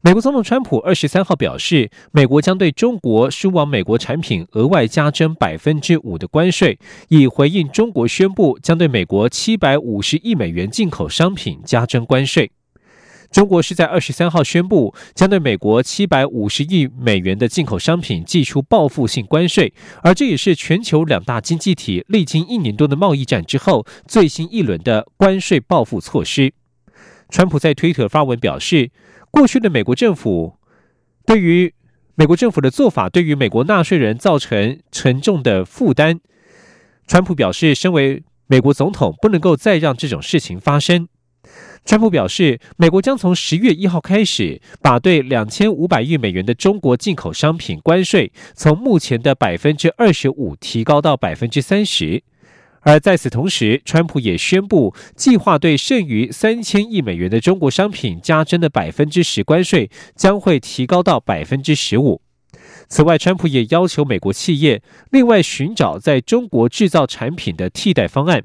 美国总统川普二十三号表示，美国将对中国输往美国产品额外加征百分之五的关税，以回应中国宣布将对美国七百五十亿美元进口商品加征关税。中国是在二十三号宣布将对美国七百五十亿美元的进口商品寄出报复性关税，而这也是全球两大经济体历经一年多的贸易战之后最新一轮的关税报复措施。川普在推特发文表示。过去的美国政府对于美国政府的做法，对于美国纳税人造成沉重的负担。川普表示，身为美国总统，不能够再让这种事情发生。川普表示，美国将从十月一号开始，把对两千五百亿美元的中国进口商品关税，从目前的百分之二十五提高到百分之三十。而在此同时，川普也宣布计划对剩余三千亿美元的中国商品加征的百分之十关税将会提高到百分之十五。此外，川普也要求美国企业另外寻找在中国制造产品的替代方案。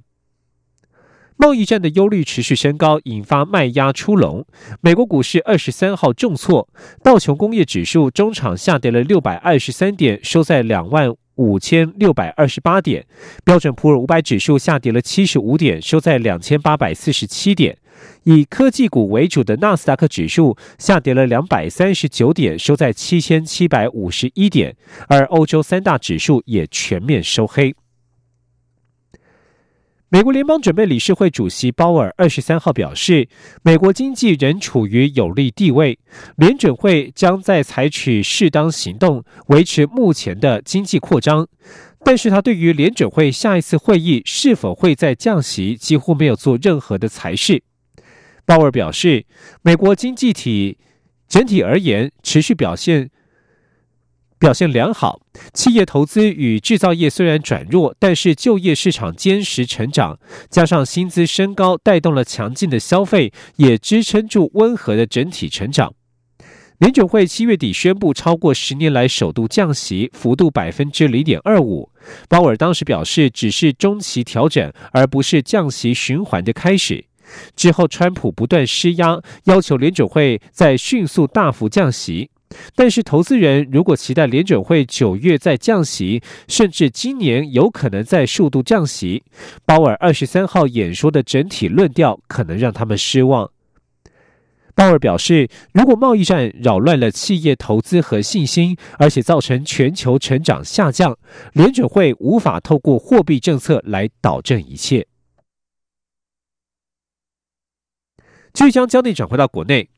贸易战的忧虑持续升高，引发卖压出笼。美国股市二十三号重挫，道琼工业指数中场下跌了六百二十三点，收在两万。五千六百二十八点，标准普尔五百指数下跌了七十五点，收在两千八百四十七点。以科技股为主的纳斯达克指数下跌了两百三十九点，收在七千七百五十一点。而欧洲三大指数也全面收黑。美国联邦准备理事会主席鲍尔二十三号表示，美国经济仍处于有利地位，联准会将在采取适当行动维持目前的经济扩张。但是他对于联准会下一次会议是否会在降息，几乎没有做任何的裁示。鲍尔表示，美国经济体整体而言持续表现。表现良好，企业投资与制造业虽然转弱，但是就业市场坚实成长，加上薪资升高，带动了强劲的消费，也支撑住温和的整体成长。联准会七月底宣布超过十年来首度降息，幅度百分之零点二五。鲍尔当时表示，只是中期调整，而不是降息循环的开始。之后，川普不断施压，要求联准会再迅速大幅降息。但是，投资人如果期待联准会九月再降息，甚至今年有可能再数度降息，鲍尔二十三号演说的整体论调可能让他们失望。鲍尔表示，如果贸易战扰乱了企业投资和信心，而且造成全球成长下降，联准会无法透过货币政策来导正一切。继续将焦点转回到国内。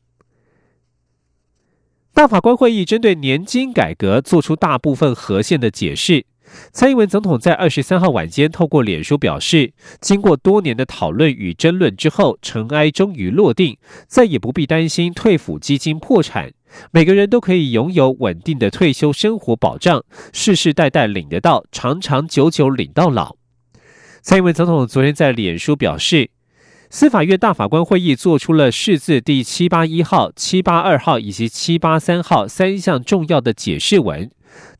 大法官会议针对年金改革做出大部分核线的解释。蔡英文总统在二十三号晚间透过脸书表示，经过多年的讨论与争论之后，尘埃终于落定，再也不必担心退抚基金破产，每个人都可以拥有稳定的退休生活保障，世世代代领得到，长长久久领到老。蔡英文总统昨天在脸书表示。司法院大法官会议作出了释字第七八一号、七八二号以及七八三号三项重要的解释文。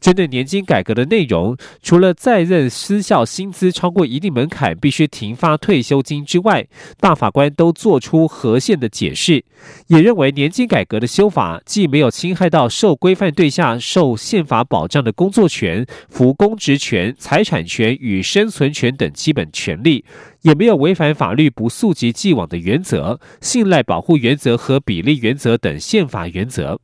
针对年金改革的内容，除了在任私校薪资超过一定门槛必须停发退休金之外，大法官都做出合宪的解释，也认为年金改革的修法既没有侵害到受规范对象受宪法保障的工作权、服公职权、财产权与生存权等基本权利，也没有违反法律不溯及既往的原则、信赖保护原则和比例原则等宪法原则。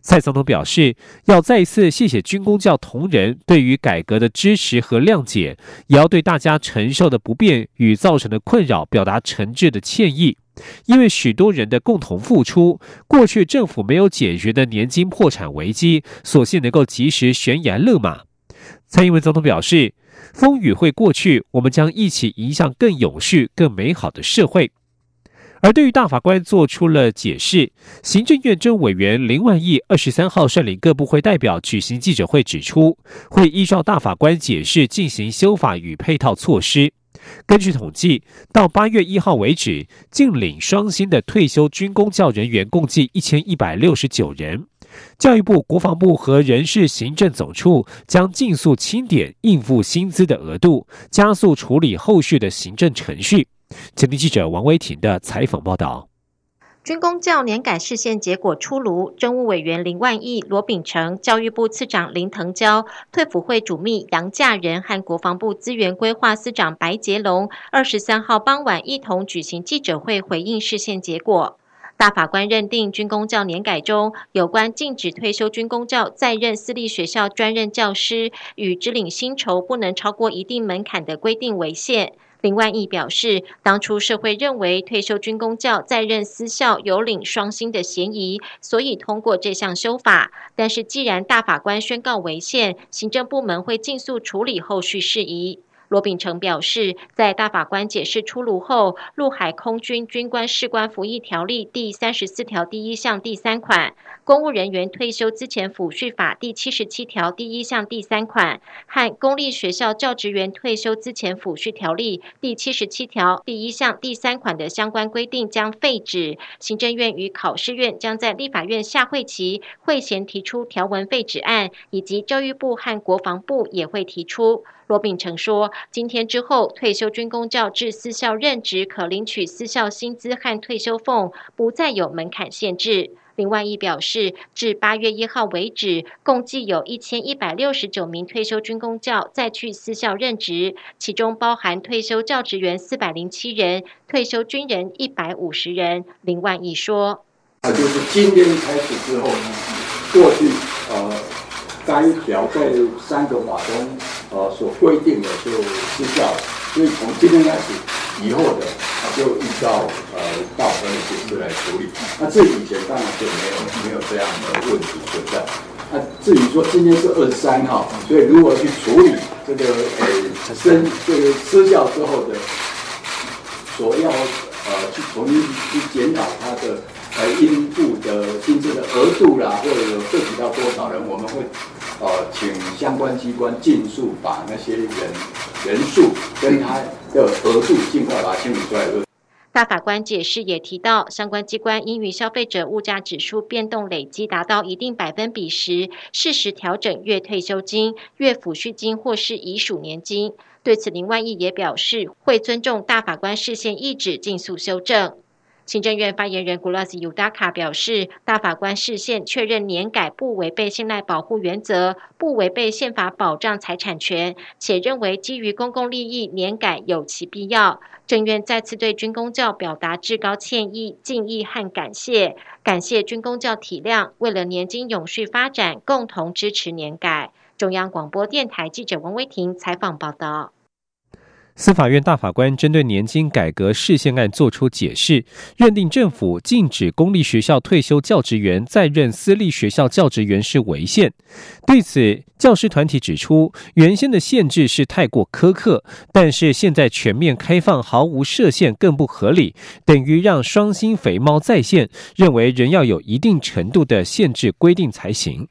蔡总统表示，要再一次谢谢军工教同仁对于改革的支持和谅解，也要对大家承受的不便与造成的困扰表达诚挚的歉意。因为许多人的共同付出，过去政府没有解决的年金破产危机，所幸能够及时悬崖勒马。蔡英文总统表示，风雨会过去，我们将一起迎向更永续、更美好的社会。而对于大法官做出了解释，行政院政委员林万益二十三号率领各部会代表举行记者会，指出会依照大法官解释进行修法与配套措施。根据统计，到八月一号为止，净领双薪的退休军公教人员共计一千一百六十九人。教育部、国防部和人事行政总处将尽速清点应付薪资的额度，加速处理后续的行政程序。前天记者王威婷的采访报道：军工教年改视线结果出炉，政务委员林万亿、罗秉成、教育部次长林腾蛟、退辅会主秘杨稼仁和国防部资源规划司长白杰龙，二十三号傍晚一同举行记者会，回应视线结果。大法官认定军工教年改中有关禁止退休军工教在任私立学校专任教师与支领薪酬不能超过一定门槛的规定为限。林万益表示，当初社会认为退休军公教在任私校有领双薪的嫌疑，所以通过这项修法。但是既然大法官宣告违宪，行政部门会尽速处理后续事宜。罗秉成表示，在大法官解释出炉后，《陆海空军军官士官服役条例》第三十四条第一项第三款、《公务人员退休之前抚恤法》第七十七条第一项第三款和《公立学校教职员退休之前抚恤条例》第七十七条第一项第三款的相关规定将废止。行政院与考试院将在立法院下会期会前提出条文废止案，以及教育部和国防部也会提出。罗秉成说：“今天之后，退休军工教至私校任职可领取私校薪资和退休俸，不再有门槛限制。”林万益表示，至八月一号为止，共计有一千一百六十九名退休军工教再去私校任职，其中包含退休教职员四百零七人，退休军人一百五十人。林万益说：“那就是今天开始之后，过去呃。”该条在三个法中，呃，所规定的就失效了，所以从今天开始以后的，他就依照呃道德的解释来处理。那这以前当然就没有没有这样的问题存在。那至于说今天是二十三号，所以如何去处理这个呃生这个失效之后的，所要呃去重新去检讨它的呃应付的薪资的额度啦，或者涉及到多少人，我们会。呃，请相关机关尽速把那些人人数跟他的额度尽快把它清理出来。大法官解释也提到，相关机关应与消费者物价指数变动累积达到一定百分比时，适时调整月退休金、月抚恤金或是遗属年金。对此，林万益也表示会尊重大法官视线意旨，尽速修正。行政院发言人古拉斯尤达卡表示，大法官视线确认年改不违背信赖保护原则，不违背宪法保障财产权，且认为基于公共利益，年改有其必要。政院再次对军公教表达至高歉意、敬意和感谢，感谢军公教体谅，为了年金永续发展，共同支持年改。中央广播电台记者王威婷采访报道。司法院大法官针对年金改革事宪案作出解释，认定政府禁止公立学校退休教职员再任私立学校教职员是违宪。对此，教师团体指出，原先的限制是太过苛刻，但是现在全面开放毫无设限更不合理，等于让双薪肥猫再现，认为仍要有一定程度的限制规定才行。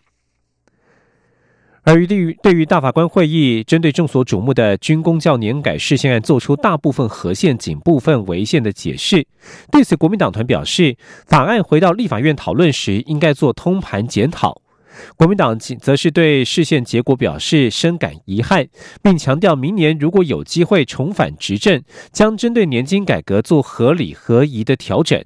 而对于对于大法官会议针对众所瞩目的军工教年改事宪案做出大部分合宪、仅部分违宪的解释，对此国民党团表示，法案回到立法院讨论时应该做通盘检讨。国民党则是对事宪结果表示深感遗憾，并强调明年如果有机会重返执政，将针对年金改革做合理合宜的调整。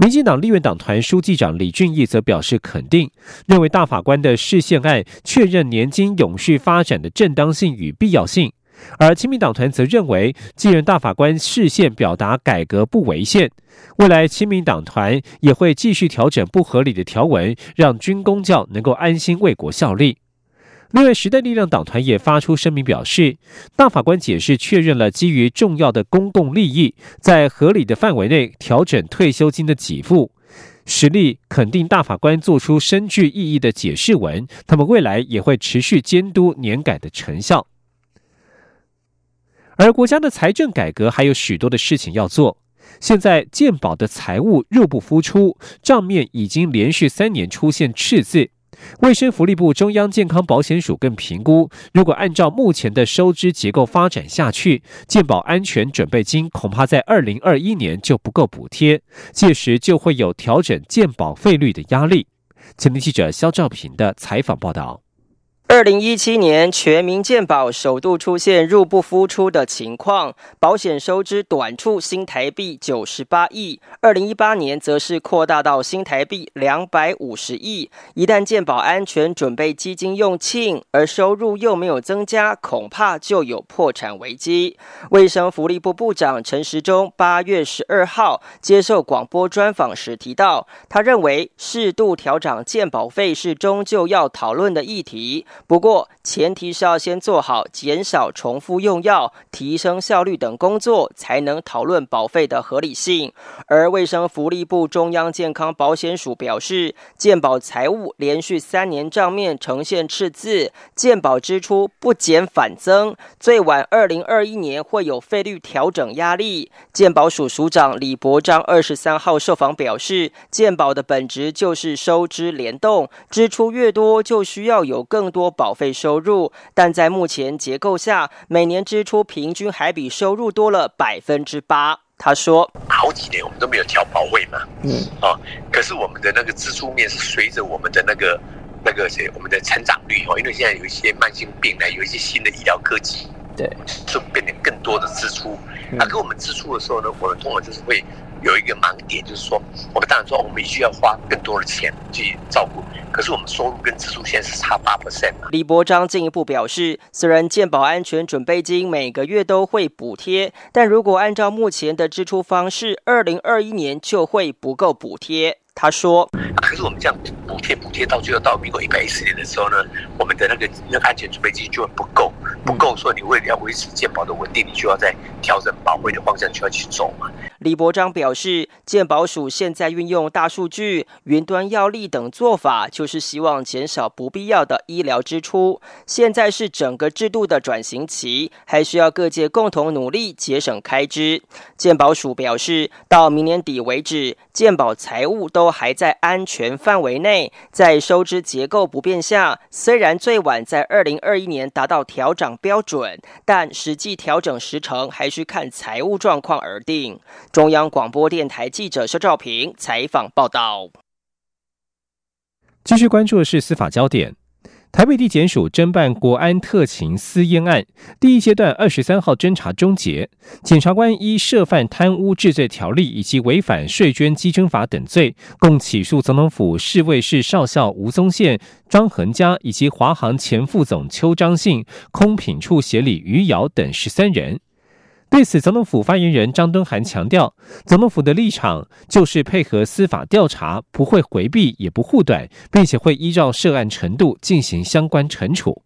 民进党立院党团书记长李俊毅则表示肯定，认为大法官的释宪案确认年金永续发展的正当性与必要性。而亲民党团则认为，既然大法官释宪表达改革不违宪，未来亲民党团也会继续调整不合理的条文，让军公教能够安心为国效力。另外，时代力量党团也发出声明表示，大法官解释确认了基于重要的公共利益，在合理的范围内调整退休金的给付，实力肯定大法官做出深具意义的解释文。他们未来也会持续监督年改的成效。而国家的财政改革还有许多的事情要做。现在健保的财务入不敷出，账面已经连续三年出现赤字。卫生福利部中央健康保险署更评估，如果按照目前的收支结构发展下去，健保安全准备金恐怕在二零二一年就不够补贴，届时就会有调整健保费率的压力。前天记者肖兆平的采访报道。二零一七年，全民健保首度出现入不敷出的情况，保险收支短处新台币九十八亿。二零一八年则是扩大到新台币两百五十亿。一旦健保安全准备基金用罄，而收入又没有增加，恐怕就有破产危机。卫生福利部部长陈时中八月十二号接受广播专访时提到，他认为适度调整健保费是终究要讨论的议题。不过，前提是要先做好减少重复用药、提升效率等工作，才能讨论保费的合理性。而卫生福利部中央健康保险署表示，健保财务连续三年账面呈现赤字，健保支出不减反增，最晚二零二一年会有费率调整压力。健保署署长李博章二十三号受访表示，健保的本质就是收支联动，支出越多，就需要有更多。保费收入，但在目前结构下，每年支出平均还比收入多了百分之八。他说：“好几年我们都没有调保费嘛，嗯啊，可是我们的那个支出面是随着我们的那个那个谁，我们的成长率哦，因为现在有一些慢性病呢，有一些新的医疗科技，对，就变得更多的支出。那跟我们支出的时候呢，我们通常就是会。”有一个盲点，就是说，我们当然说，我们需要花更多的钱去照顾，可是我们收入跟支出现在是差八 percent 李博章进一步表示，虽然健保安全准备金每个月都会补贴，但如果按照目前的支出方式，二零二一年就会不够补贴。他说：“可是我们这样补贴补贴到最后到民国一百一十年的时候呢，我们的那个那个安全准备金就会不够，不够，所以你为了要维持健保的稳定，你就要在调整保费的方向就要去走嘛。”李博章表示，健保署现在运用大数据、云端药力等做法，就是希望减少不必要的医疗支出。现在是整个制度的转型期，还需要各界共同努力节省开支。健保署表示，到明年底为止，健保财务都。都还在安全范围内，在收支结构不变下，虽然最晚在二零二一年达到调整标准，但实际调整时程还需看财务状况而定。中央广播电台记者肖兆平采访报道。继续关注的是司法焦点。台北地检署侦办国安特勤私烟案第一阶段二十三号侦查终结，检察官依涉犯贪污治罪条例以及违反税捐稽征法等罪，共起诉总统府侍卫室少校吴宗宪、张恒嘉以及华航前副总邱章信、空品处协理余姚等十三人。对此，总统府发言人张敦涵强调，总统府的立场就是配合司法调查，不会回避，也不护短，并且会依照涉案程度进行相关惩处。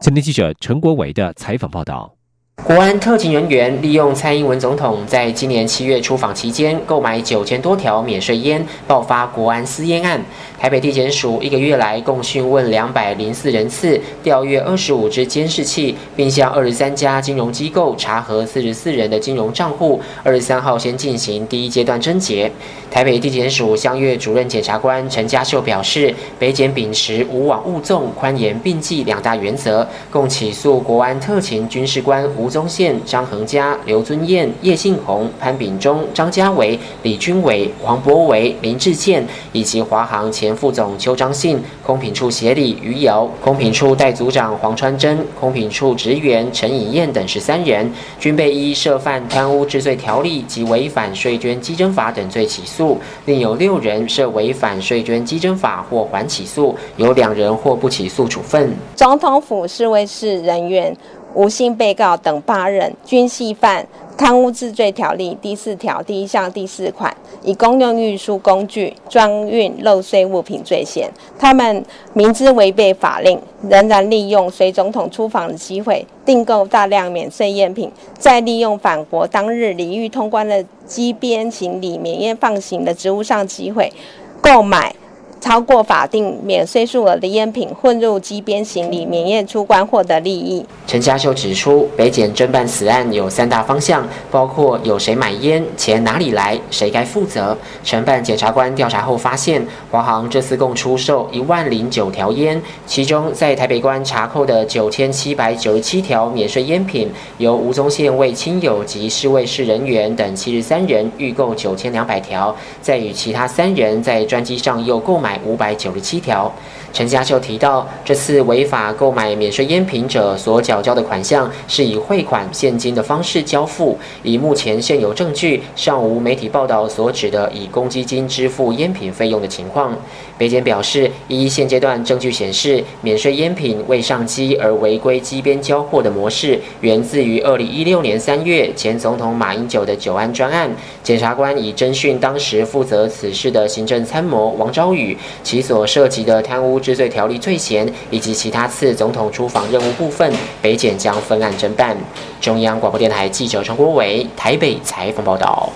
今天记者陈国伟的采访报道。国安特勤人员利用蔡英文总统在今年七月出访期间购买九千多条免税烟，爆发国安私烟案。台北地检署一个月来共讯问两百零四人次，调阅二十五支监视器，并向二十三家金融机构查核四十四人的金融账户。二十三号先进行第一阶段侦结。台北地检署相约主任检察官陈家秀表示，北检秉持无往勿纵、宽严并济两大原则，共起诉国安特勤军事官吴。宗宪、张恒嘉、刘尊彦、叶信宏、潘炳忠、张家伟、李军伟、黄博维、林志健，以及华航前副总邱章信、空品处协理余姚、空品处代组长黄川珍、空品处职员陈以燕等十三人，均被依涉犯贪污治罪条例及违反税捐稽征法等罪起诉，另有六人涉违反税捐稽征法或缓起诉，有两人或不起诉处分。总统府侍卫室人员。无姓被告等八人均系犯贪污治罪条例第四条第一项第四款，以公用运输工具装运漏税物品罪嫌。他们明知违背法令，仍然利用随总统出访的机会订购大量免税赝品，再利用返国当日礼遇通关的机边行李免验放行的职务上机会购买。超过法定免税数额的烟品混入机边行李，免验出关获得利益。陈家秀指出，北检侦办此案有三大方向，包括有谁买烟、钱哪里来、谁该负责。承办检察官调查后发现，华航这次共出售一万零九条烟，其中在台北关查扣的九千七百九十七条免税烟品，由吴宗宪为亲友及侍卫室人员等七十三人预购九千两百条，再与其他三人在专机上又购买五百九十七条。陈家秀提到，这次违法购买免税烟品者所缴交的款项是以汇款现金的方式交付，以目前现有证据，尚无媒体报道所指的以公积金支付烟品费用的情况。北检表示，依现阶段证据显示，免税烟品未上机而违规机边交货的模式，源自于二零一六年三月前总统马英九的九安专案。检察官已侦讯当时负责此事的行政参谋王昭宇，其所涉及的贪污。治罪条例罪嫌以及其他次总统出访任务部分，北检将分案侦办。中央广播电台记者陈国伟台北采访报道。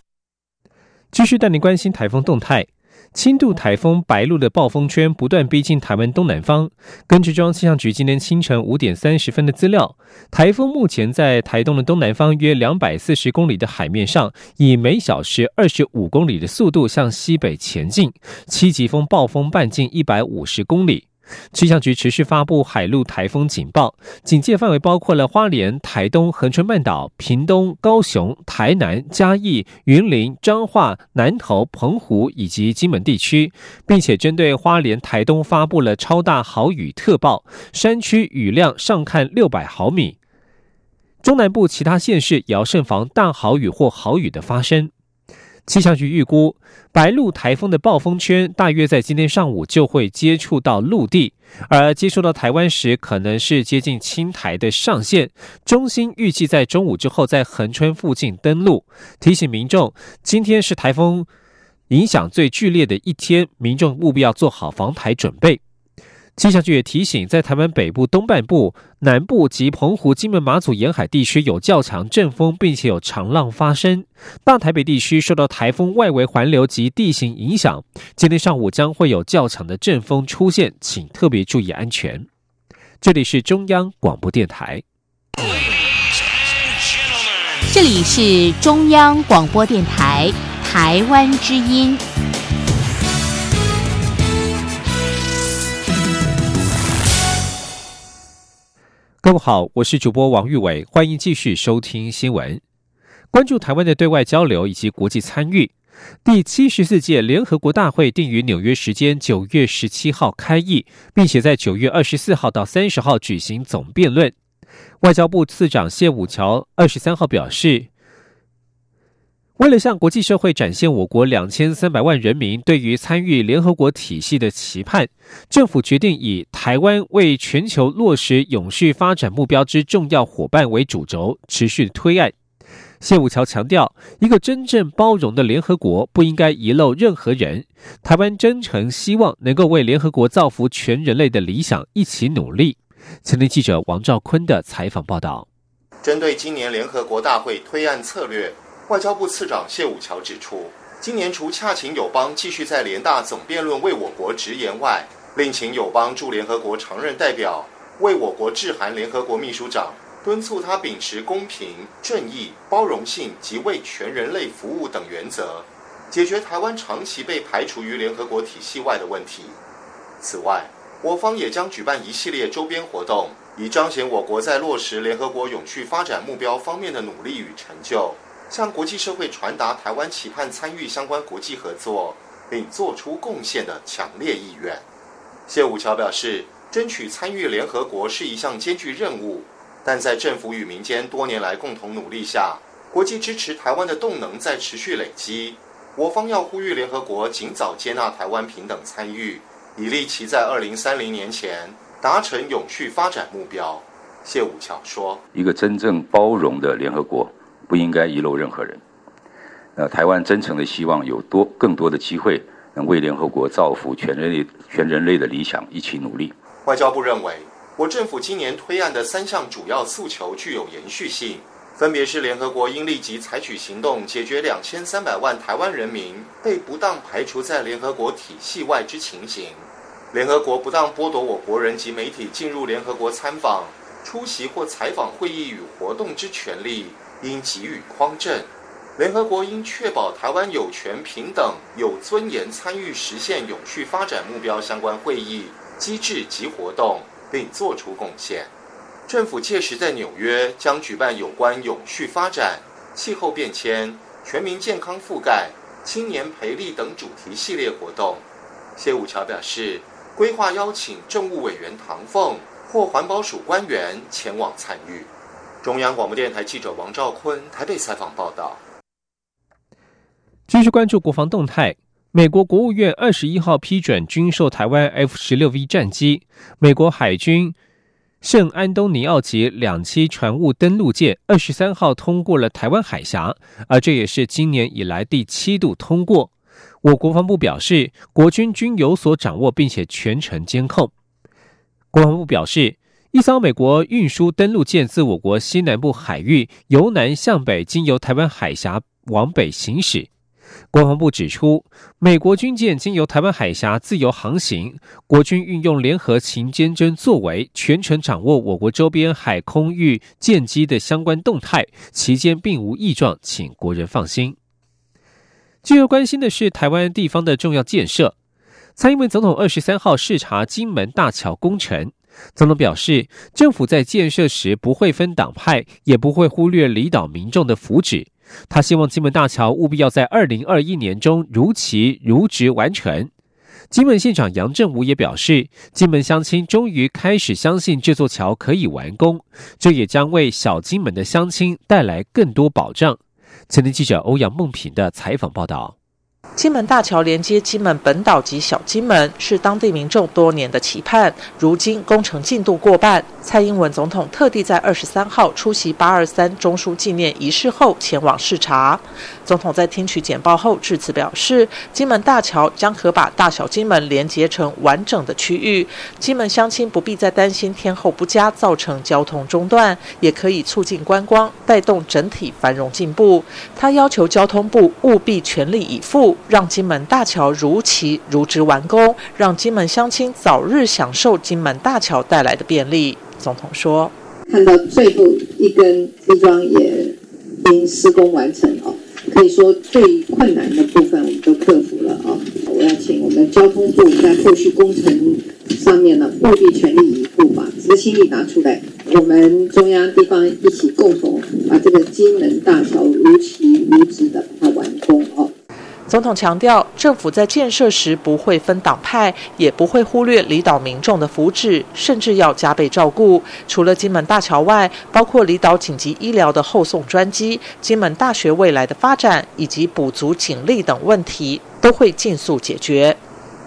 继续带您关心台风动态。轻度台风白露的暴风圈不断逼近台湾东南方。根据中央气象局今天清晨五点三十分的资料，台风目前在台东的东南方约两百四十公里的海面上，以每小时二十五公里的速度向西北前进，七级风暴风半径一百五十公里。气象局持续发布海陆台风警报，警戒范围包括了花莲、台东、恒春半岛、屏东、高雄、台南、嘉义、云林、彰化、南投、澎湖以及金门地区，并且针对花莲、台东发布了超大豪雨特报，山区雨量上看六百毫米。中南部其他县市也要慎防大豪雨或豪雨的发生。气象局预估，白鹿台风的暴风圈大约在今天上午就会接触到陆地，而接触到台湾时，可能是接近青台的上限。中心预计在中午之后在横春附近登陆，提醒民众，今天是台风影响最剧烈的一天，民众务必要做好防台准备。气象局也提醒，在台湾北部东半部、南部及澎湖、金门、马祖沿海地区有较强阵风，并且有长浪发生。大台北地区受到台风外围环流及地形影响，今天上午将会有较强的阵风出现，请特别注意安全。这里是中央广播电台。这里是中央广播电台台湾之音。各位好，我是主播王玉伟，欢迎继续收听新闻，关注台湾的对外交流以及国际参与。第七十四届联合国大会定于纽约时间九月十七号开议，并且在九月二十四号到三十号举行总辩论。外交部次长谢武桥二十三号表示。为了向国际社会展现我国两千三百万人民对于参与联合国体系的期盼，政府决定以台湾为全球落实永续发展目标之重要伙伴为主轴，持续推案。谢武桥强调，一个真正包容的联合国不应该遗漏任何人。台湾真诚希望能够为联合国造福全人类的理想一起努力。前天记者王兆坤的采访报道。针对今年联合国大会推案策略。外交部次长谢武桥指出，今年除洽请友邦继续在联大总辩论为我国直言外，另请友邦驻联合国常任代表为我国致函联合国秘书长，敦促他秉持公平、正义、包容性及为全人类服务等原则，解决台湾长期被排除于联合国体系外的问题。此外，我方也将举办一系列周边活动，以彰显我国在落实联合国永续发展目标方面的努力与成就。向国际社会传达台湾期盼参与相关国际合作，并做出贡献的强烈意愿。谢武桥表示，争取参与联合国是一项艰巨任务，但在政府与民间多年来共同努力下，国际支持台湾的动能在持续累积。我方要呼吁联合国尽早接纳台湾平等参与，以利其在二零三零年前达成永续发展目标。谢武桥说：“一个真正包容的联合国。”不应该遗漏任何人。呃，台湾真诚的希望有多更多的机会，能为联合国造福全人类、全人类的理想一起努力。外交部认为，我政府今年推案的三项主要诉求具有延续性，分别是联合国应立即采取行动解决两千三百万台湾人民被不当排除在联合国体系外之情形，联合国不当剥夺我国人及媒体进入联合国参访、出席或采访会议与活动之权利，应给予匡正。联合国应确保台湾有权平等、有尊严参与实现永续发展目标相关会议、机制及活动，并作出贡献。政府届时在纽约将举办有关永续发展、气候变迁、全民健康覆盖、青年培力等主题系列活动。谢武桥表示，规划邀请政务委员唐凤或环保署官员前往参与。中央广播电台记者王兆坤台北采访报道。继续关注国防动态。美国国务院二十一号批准军售台湾 F 十六 V 战机，美国海军圣安东尼奥级两栖船坞登陆舰二十三号通过了台湾海峡，而这也是今年以来第七度通过。我国防部表示，国军均有所掌握，并且全程监控。国防部表示，一艘美国运输登陆舰自我国西南部海域由南向北，经由台湾海峡往北行驶。国防部指出，美国军舰经由台湾海峡自由航行，国军运用联合勤监侦作为，全程掌握我国周边海空域舰机的相关动态，期间并无异状，请国人放心。最要关心的是台湾地方的重要建设。蔡英文总统二十三号视察金门大桥工程，总统表示，政府在建设时不会分党派，也不会忽略离岛民众的福祉。他希望金门大桥务必要在二零二一年中如期如职完成。金门县长杨振武也表示，金门乡亲终于开始相信这座桥可以完工，这也将为小金门的乡亲带来更多保障。前天记者欧阳梦平的采访报道。金门大桥连接金门本岛及小金门，是当地民众多年的期盼。如今工程进度过半，蔡英文总统特地在二十三号出席八二三中枢纪念仪式后前往视察。总统在听取简报后致辞表示，金门大桥将可把大小金门连接成完整的区域，金门乡亲不必再担心天候不佳造成交通中断，也可以促进观光，带动整体繁荣进步。他要求交通部务必全力以赴。让金门大桥如期如职完工，让金门乡亲早日享受金门大桥带来的便利。总统说：“看到最后一根支桩也已经施工完成哦，可以说最困难的部分我们都克服了啊！我要请我们交通部在后续工程上面呢，务必全力以赴，把执行力拿出来，我们中央地方一起共同把这个金门大桥如期如职的把它完工哦。”总统强调，政府在建设时不会分党派，也不会忽略离岛民众的福祉，甚至要加倍照顾。除了金门大桥外，包括离岛紧急医疗的后送专机、金门大学未来的发展以及补足警力等问题，都会尽速解决。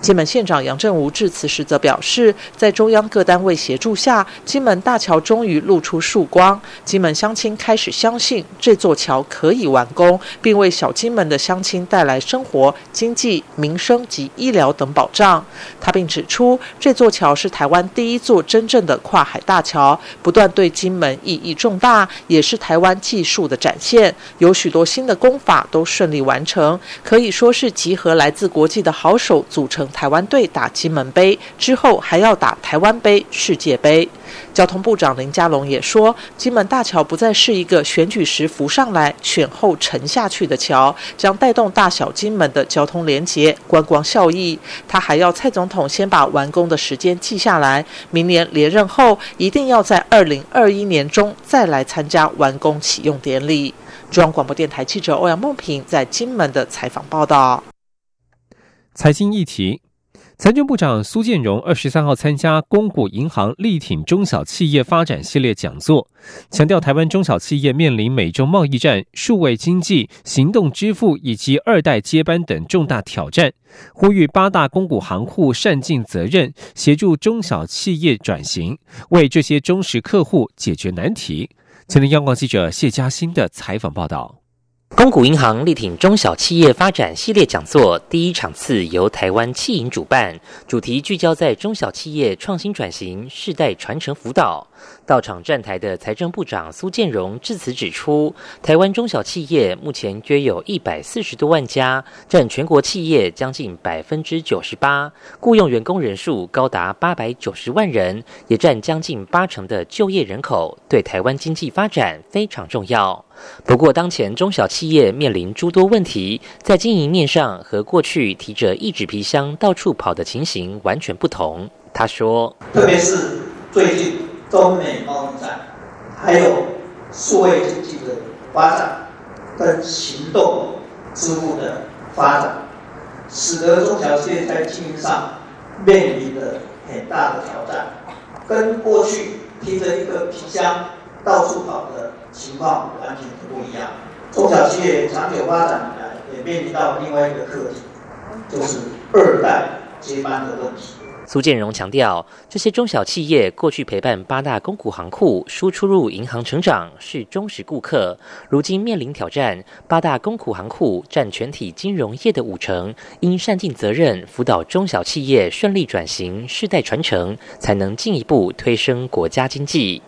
金门县长杨振武致辞时则表示，在中央各单位协助下，金门大桥终于露出曙光。金门乡亲开始相信这座桥可以完工，并为小金门的乡亲带来生活、经济、民生及医疗等保障。他并指出，这座桥是台湾第一座真正的跨海大桥，不断对金门意义重大，也是台湾技术的展现。有许多新的工法都顺利完成，可以说是集合来自国际的好手组成。台湾队打金门杯之后，还要打台湾杯、世界杯。交通部长林佳龙也说，金门大桥不再是一个选举时浮上来、选后沉下去的桥，将带动大小金门的交通连结、观光效益。他还要蔡总统先把完工的时间记下来，明年连任后一定要在二零二一年中再来参加完工启用典礼。中央广播电台记者欧阳梦平在金门的采访报道。财经议题。财政部长苏建荣二十三号参加公股银行力挺中小企业发展系列讲座，强调台湾中小企业面临美中贸易战、数位经济、行动支付以及二代接班等重大挑战，呼吁八大公股行户善尽责任，协助中小企业转型，为这些忠实客户解决难题。前天央广记者谢嘉欣的采访报道。工股银行力挺中小企业发展系列讲座第一场次由台湾企银主办，主题聚焦在中小企业创新转型、世代传承辅导。到场站台的财政部长苏建荣致辞指出，台湾中小企业目前约有一百四十多万家，占全国企业将近百分之九十八，雇佣员工人数高达八百九十万人，也占将近八成的就业人口，对台湾经济发展非常重要。不过，当前中小企业面临诸多问题，在经营面上和过去提着一纸皮箱到处跑的情形完全不同。他说：“特别是最近。”中美贸易战，还有数位经济的发展跟行动支付的发展，使得中小企业在经营上面临的很大的挑战，跟过去提着一个皮箱到处跑的情况完全不一样。中小企业长久发展以来，也面临到另外一个课题，就是二代接班的问题。苏建荣强调，这些中小企业过去陪伴八大公股行库输出入银行成长，是忠实顾客。如今面临挑战，八大公股行库占全体金融业的五成，应善尽责任，辅导中小企业顺利转型、世代传承，才能进一步推升国家经济。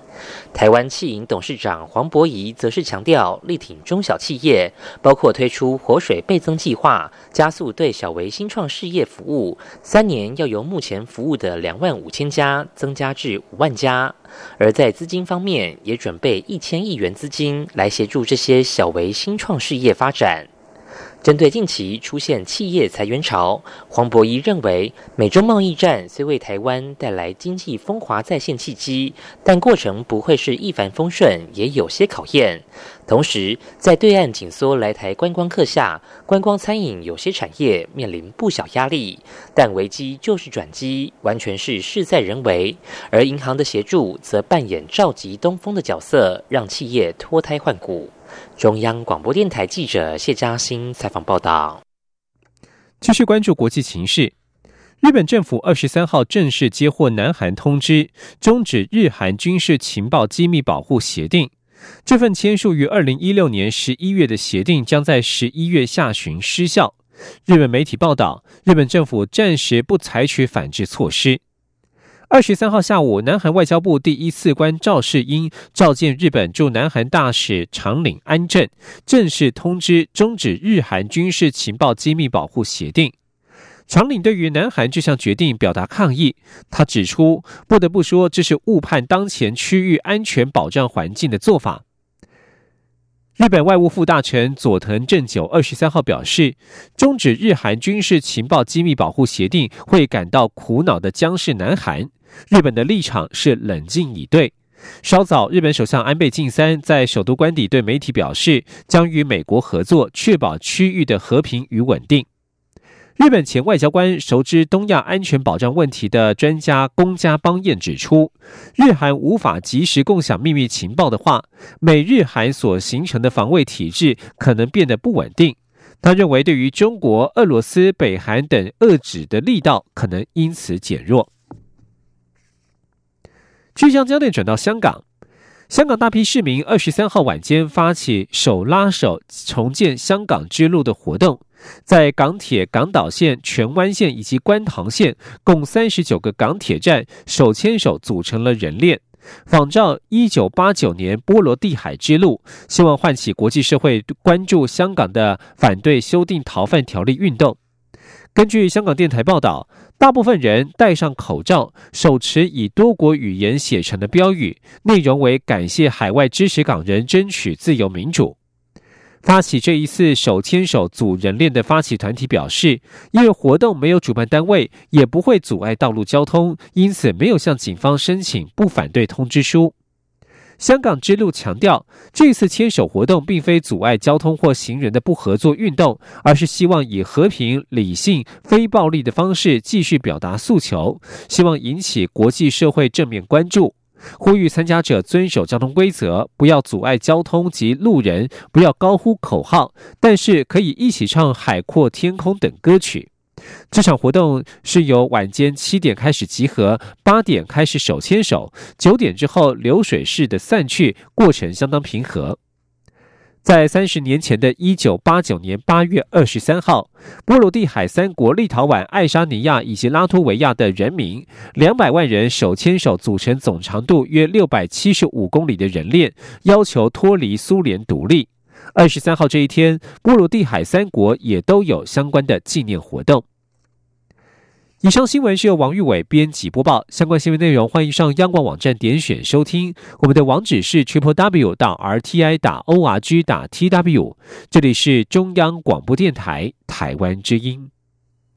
台湾汽银董事长黄博仪则是强调，力挺中小企业，包括推出活水倍增计划，加速对小微新创事业服务，三年要由目前服务的两万五千家增加至五万家。而在资金方面，也准备一千亿元资金来协助这些小微新创事业发展。针对近期出现企业裁员潮，黄博仪认为，美中贸易战虽为台湾带来经济风华再现契机，但过程不会是一帆风顺，也有些考验。同时，在对岸紧缩来台观光客下，观光餐饮有些产业面临不小压力。但危机就是转机，完全是事在人为。而银行的协助则扮演召集东风的角色，让企业脱胎换骨。中央广播电台记者谢嘉欣采访报道。继续关注国际情势，日本政府二十三号正式接获南韩通知，终止日韩军事情报机密保护协定。这份签署于二零一六年十一月的协定将在十一月下旬失效。日本媒体报道，日本政府暂时不采取反制措施。二十三号下午，南韩外交部第一次官赵世英召见日本驻南韩大使长岭安正，正式通知终止日韩军事情报机密保护协定。长岭对于南韩这项决定表达抗议，他指出：“不得不说，这是误判当前区域安全保障环境的做法。”日本外务副大臣佐藤正久二十三号表示，终止日韩军事情报机密保护协定会感到苦恼的将是南韩。日本的立场是冷静以对。稍早，日本首相安倍晋三在首都官邸对媒体表示，将与美国合作，确保区域的和平与稳定。日本前外交官、熟知东亚安全保障问题的专家宫家邦彦指出，日韩无法及时共享秘密情报的话，美日韩所形成的防卫体制可能变得不稳定。他认为，对于中国、俄罗斯、北韩等遏制的力道可能因此减弱。据将焦点转到香港。香港大批市民二十三号晚间发起手拉手重建香港之路的活动，在港铁港岛线、荃湾线以及观塘线共三十九个港铁站手牵手组成了人链，仿照一九八九年波罗的海之路，希望唤起国际社会关注香港的反对修订逃犯条例运动。根据香港电台报道。大部分人戴上口罩，手持以多国语言写成的标语，内容为感谢海外支持港人争取自由民主。发起这一次手牵手组人链的发起团体表示，因为活动没有主办单位，也不会阻碍道路交通，因此没有向警方申请不反对通知书。香港之路强调，这次牵手活动并非阻碍交通或行人的不合作运动，而是希望以和平、理性、非暴力的方式继续表达诉求，希望引起国际社会正面关注，呼吁参加者遵守交通规则，不要阻碍交通及路人，不要高呼口号，但是可以一起唱《海阔天空》等歌曲。这场活动是由晚间七点开始集合，八点开始手牵手，九点之后流水式的散去，过程相当平和。在三十年前的一九八九年八月二十三号，波罗的海三国立陶宛、爱沙尼亚以及拉脱维亚的人民两百万人手牵手组成总长度约六百七十五公里的人链，要求脱离苏联独立。二十三号这一天，波罗的海三国也都有相关的纪念活动。以上新闻是由王玉伟编辑播报。相关新闻内容，欢迎上央广网站点选收听。我们的网址是 triple w 到 r t i 打 o r g 打 t w。这里是中央广播电台台湾之音。